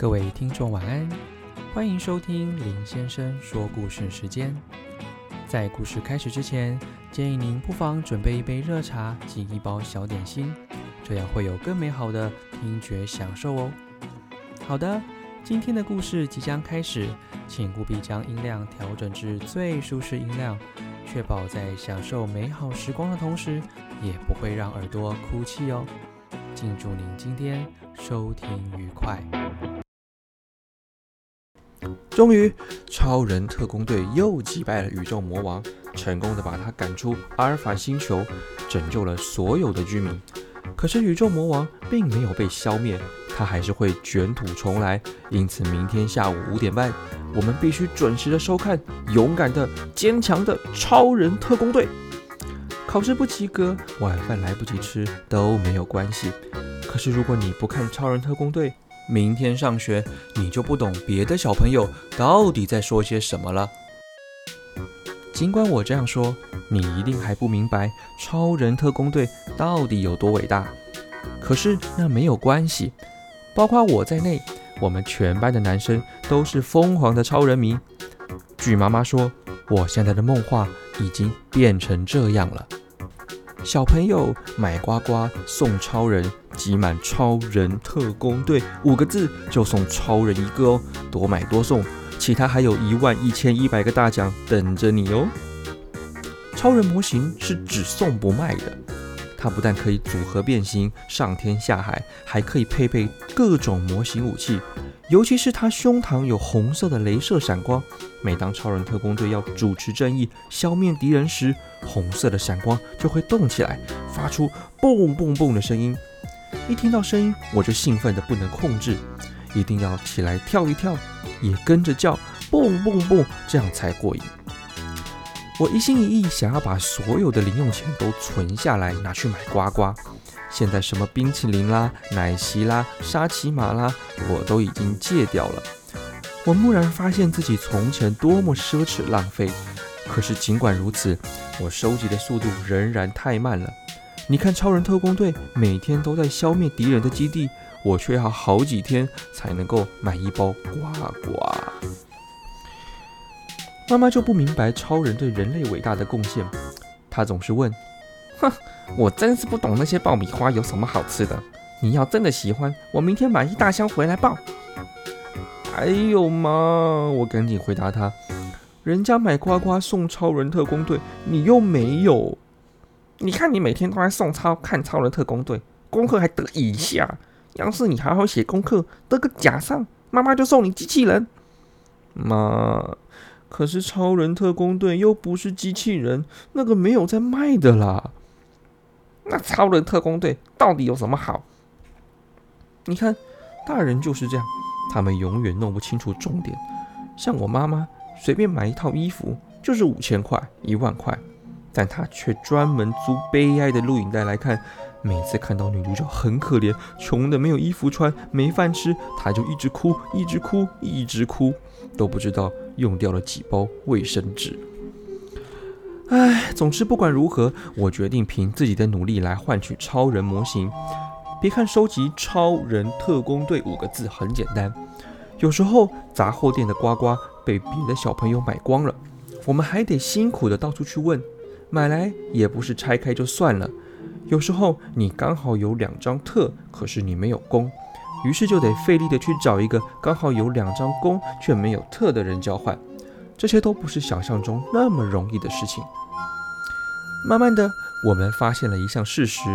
各位听众晚安，欢迎收听林先生说故事时间。在故事开始之前，建议您不妨准备一杯热茶及一包小点心，这样会有更美好的听觉享受哦。好的，今天的故事即将开始，请务必将音量调整至最舒适音量，确保在享受美好时光的同时，也不会让耳朵哭泣哦。敬祝您今天收听愉快。终于，超人特工队又击败了宇宙魔王，成功的把他赶出阿尔法星球，拯救了所有的居民。可是宇宙魔王并没有被消灭，他还是会卷土重来。因此，明天下午五点半，我们必须准时的收看勇敢的、坚强的超人特工队。考试不及格，晚饭来不及吃都没有关系。可是如果你不看超人特工队，明天上学，你就不懂别的小朋友到底在说些什么了。尽管我这样说，你一定还不明白超人特工队到底有多伟大。可是那没有关系，包括我在内，我们全班的男生都是疯狂的超人迷。据妈妈说，我现在的梦话已经变成这样了。小朋友买瓜瓜送超人，集满超人特工队五个字就送超人一个哦，多买多送，其他还有一万一千一百个大奖等着你哦。超人模型是只送不卖的，它不但可以组合变形、上天下海，还可以配备各种模型武器。尤其是它胸膛有红色的镭射闪光，每当超人特工队要主持正义、消灭敌人时，红色的闪光就会动起来，发出蹦蹦蹦的声音。一听到声音，我就兴奋的不能控制，一定要起来跳一跳，也跟着叫蹦蹦蹦，这样才过瘾。我一心一意想要把所有的零用钱都存下来，拿去买呱呱。现在什么冰淇淋啦、奶昔啦、沙琪玛啦，我都已经戒掉了。我蓦然发现自己从前多么奢侈浪费。可是尽管如此，我收集的速度仍然太慢了。你看，超人特工队每天都在消灭敌人的基地，我却要好几天才能够买一包呱呱。妈妈就不明白超人对人类伟大的贡献，她总是问。哼，我真是不懂那些爆米花有什么好吃的。你要真的喜欢，我明天买一大箱回来爆。哎呦妈！我赶紧回答他，人家买呱呱送超人特工队，你又没有。你看你每天都在送超看超人特工队，功课还得以下。要是你好好写功课，得个甲上，妈妈就送你机器人。妈，可是超人特工队又不是机器人，那个没有在卖的啦。那超人特工队到底有什么好？你看，大人就是这样，他们永远弄不清楚重点。像我妈妈，随便买一套衣服就是五千块、一万块，但她却专门租悲哀的录影带来看。每次看到女主角很可怜，穷的没有衣服穿、没饭吃，她就一直哭、一直哭、一直哭，都不知道用掉了几包卫生纸。唉，总之不管如何，我决定凭自己的努力来换取超人模型。别看收集“超人特工队”五个字很简单，有时候杂货店的呱呱被别的小朋友买光了，我们还得辛苦的到处去问。买来也不是拆开就算了，有时候你刚好有两张特，可是你没有工，于是就得费力的去找一个刚好有两张弓却没有特的人交换。这些都不是想象中那么容易的事情。慢慢的，我们发现了一项事实，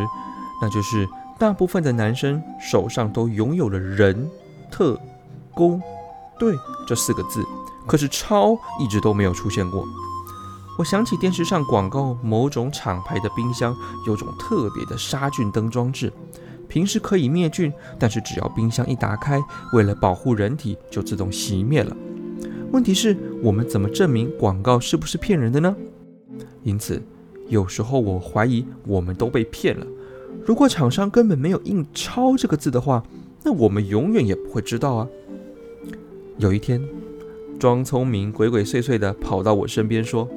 那就是大部分的男生手上都拥有了“人特工对”这四个字，可是“超”一直都没有出现过。我想起电视上广告，某种厂牌的冰箱有种特别的杀菌灯装置，平时可以灭菌，但是只要冰箱一打开，为了保护人体，就自动熄灭了。问题是，我们怎么证明广告是不是骗人的呢？因此，有时候我怀疑我们都被骗了。如果厂商根本没有印“超”这个字的话，那我们永远也不会知道啊。有一天，装聪明、鬼鬼祟祟的跑到我身边说：“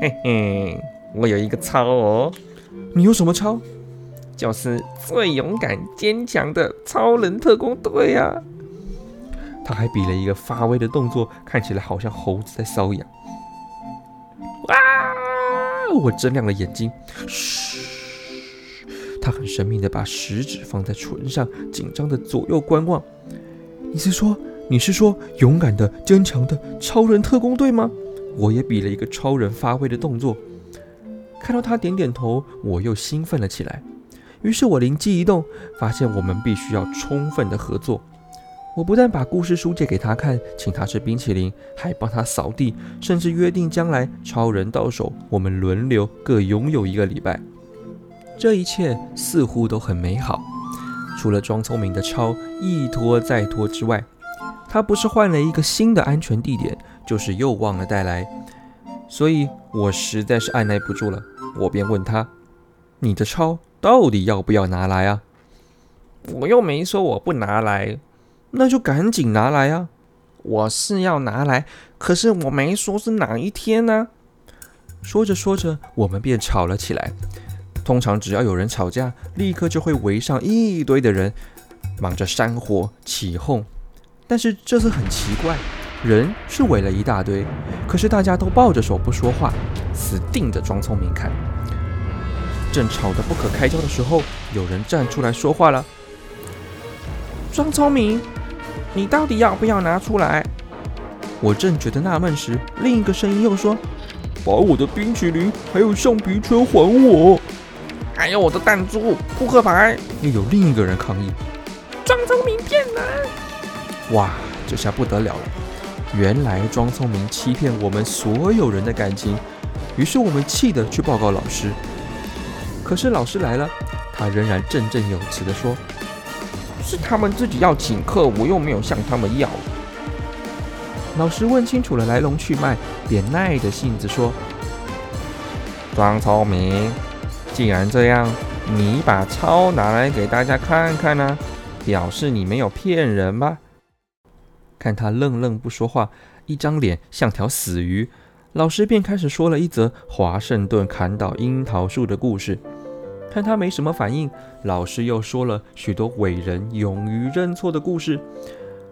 嘿嘿，我有一个超哦。你有什么超？就是最勇敢、坚强的超人特工队呀。”他还比了一个发威的动作，看起来好像猴子在搔痒。啊！我睁亮了眼睛。嘘。他很神秘的把食指放在唇上，紧张的左右观望。你是说，你是说勇敢的、坚强的超人特工队吗？我也比了一个超人发威的动作。看到他点点头，我又兴奋了起来。于是我灵机一动，发现我们必须要充分的合作。我不但把故事书借给他看，请他吃冰淇淋，还帮他扫地，甚至约定将来超人到手，我们轮流各拥有一个礼拜。这一切似乎都很美好，除了装聪明的超一拖再拖之外，他不是换了一个新的安全地点，就是又忘了带来。所以我实在是按耐不住了，我便问他：“你的超到底要不要拿来啊？”我又没说我不拿来，那就赶紧拿来啊！我是要拿来，可是我没说是哪一天呢。说着说着，我们便吵了起来。通常只要有人吵架，立刻就会围上一堆的人，忙着煽火起哄。但是这次很奇怪。人是围了一大堆，可是大家都抱着手不说话，死盯着装聪明看。正吵得不可开交的时候，有人站出来说话了：“装聪明，你到底要不要拿出来？”我正觉得纳闷时，另一个声音又说：“把我的冰淇淋还有橡皮圈还我！”还有我的弹珠、扑克牌。又有另一个人抗议：“装聪明骗人！”哇，这下不得了了！原来装聪明欺骗我们所有人的感情，于是我们气得去报告老师。可是老师来了，他仍然振振有词地说：“是他们自己要请客，我又没有向他们要。”老师问清楚了来龙去脉，便耐着性子说：“装聪明，既然这样，你把钞拿来给大家看看呢，表示你没有骗人吧。”看他愣愣不说话，一张脸像条死鱼，老师便开始说了一则华盛顿砍倒樱桃树的故事。看他没什么反应，老师又说了许多伟人勇于认错的故事。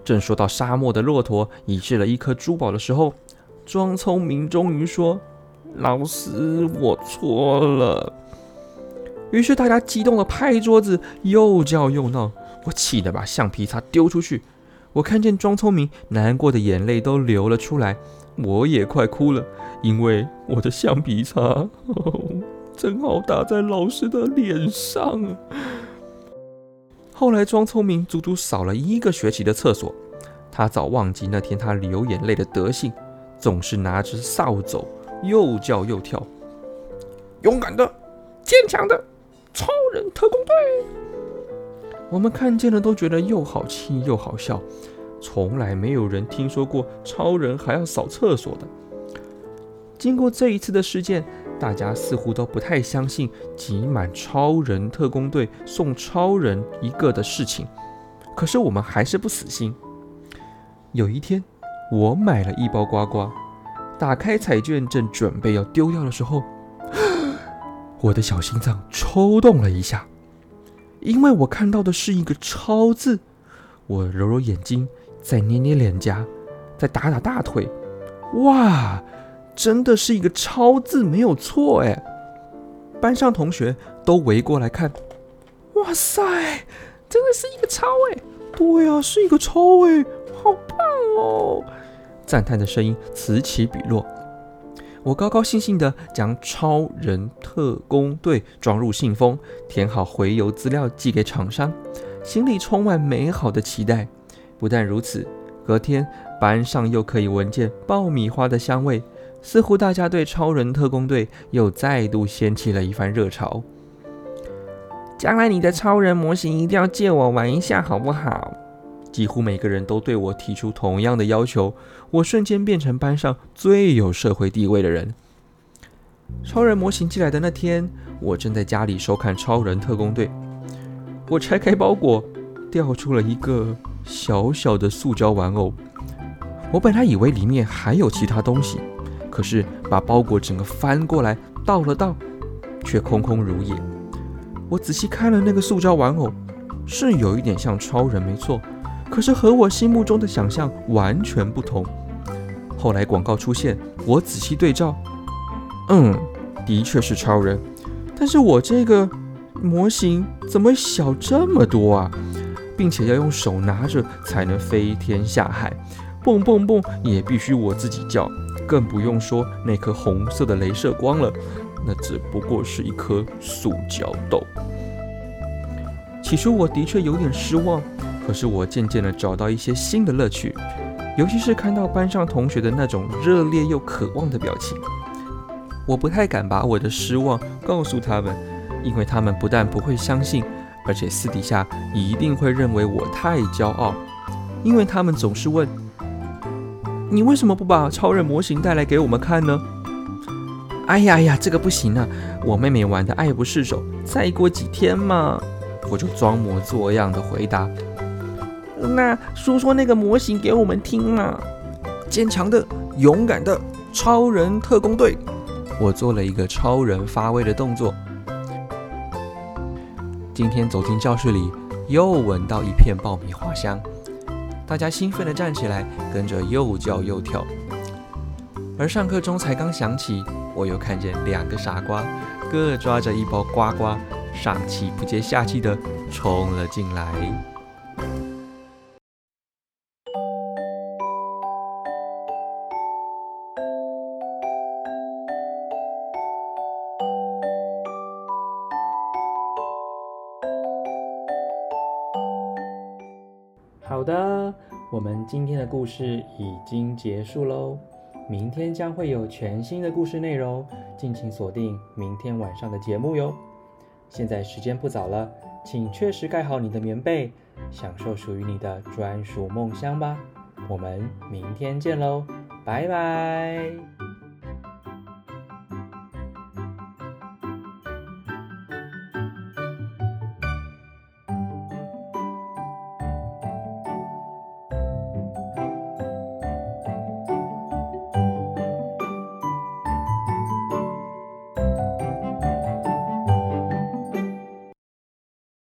正说到沙漠的骆驼遗失了一颗珠宝的时候，装聪明终于说：“老师，我错了。”于是大家激动地拍桌子，又叫又闹。我气得把橡皮擦丢出去。我看见庄聪明难过的眼泪都流了出来，我也快哭了，因为我的橡皮擦正好打在老师的脸上。后来装聪明足足扫了一个学期的厕所，他早忘记那天他流眼泪的德性，总是拿着扫帚又叫又跳。勇敢的、坚强的超人特工队。我们看见了，都觉得又好气又好笑。从来没有人听说过超人还要扫厕所的。经过这一次的事件，大家似乎都不太相信挤满超人特工队送超人一个的事情。可是我们还是不死心。有一天，我买了一包刮刮，打开彩券，正准备要丢掉的时候，我的小心脏抽动了一下。因为我看到的是一个“超”字，我揉揉眼睛，再捏捏脸颊，再打打大腿，哇，真的是一个“超”字，没有错哎！班上同学都围过来看，哇塞，真的是一个“超”哎！对呀，是一个“超”哎，好棒哦！赞叹的声音此起彼落。我高高兴兴地将超人特工队装入信封，填好回邮资料寄给厂商，心里充满美好的期待。不但如此，隔天班上又可以闻见爆米花的香味，似乎大家对超人特工队又再度掀起了一番热潮。将来你的超人模型一定要借我玩一下，好不好？几乎每个人都对我提出同样的要求，我瞬间变成班上最有社会地位的人。超人模型寄来的那天，我正在家里收看《超人特工队》。我拆开包裹，掉出了一个小小的塑胶玩偶。我本来以为里面还有其他东西，可是把包裹整个翻过来倒了倒，却空空如也。我仔细看了那个塑胶玩偶，是有一点像超人，没错。可是和我心目中的想象完全不同。后来广告出现，我仔细对照，嗯，的确是超人，但是我这个模型怎么小这么多啊？并且要用手拿着才能飞天下海，蹦蹦蹦也必须我自己叫，更不用说那颗红色的镭射光了，那只不过是一颗塑胶豆。起初我的确有点失望，可是我渐渐地找到一些新的乐趣。尤其是看到班上同学的那种热烈又渴望的表情，我不太敢把我的失望告诉他们，因为他们不但不会相信，而且私底下一定会认为我太骄傲。因为他们总是问：“你为什么不把超人模型带来给我们看呢？”哎呀呀，这个不行啊！我妹妹玩的爱不释手，再过几天嘛，我就装模作样的回答。那说说那个模型给我们听嘛！坚强的、勇敢的超人特工队。我做了一个超人发威的动作。今天走进教室里，又闻到一片爆米花香，大家兴奋地站起来，跟着又叫又跳。而上课钟才刚响起，我又看见两个傻瓜，各抓着一包瓜瓜，上气不接下气地冲了进来。好的，我们今天的故事已经结束喽。明天将会有全新的故事内容，敬请锁定明天晚上的节目哟。现在时间不早了，请确实盖好你的棉被，享受属于你的专属梦乡吧。我们明天见喽，拜拜。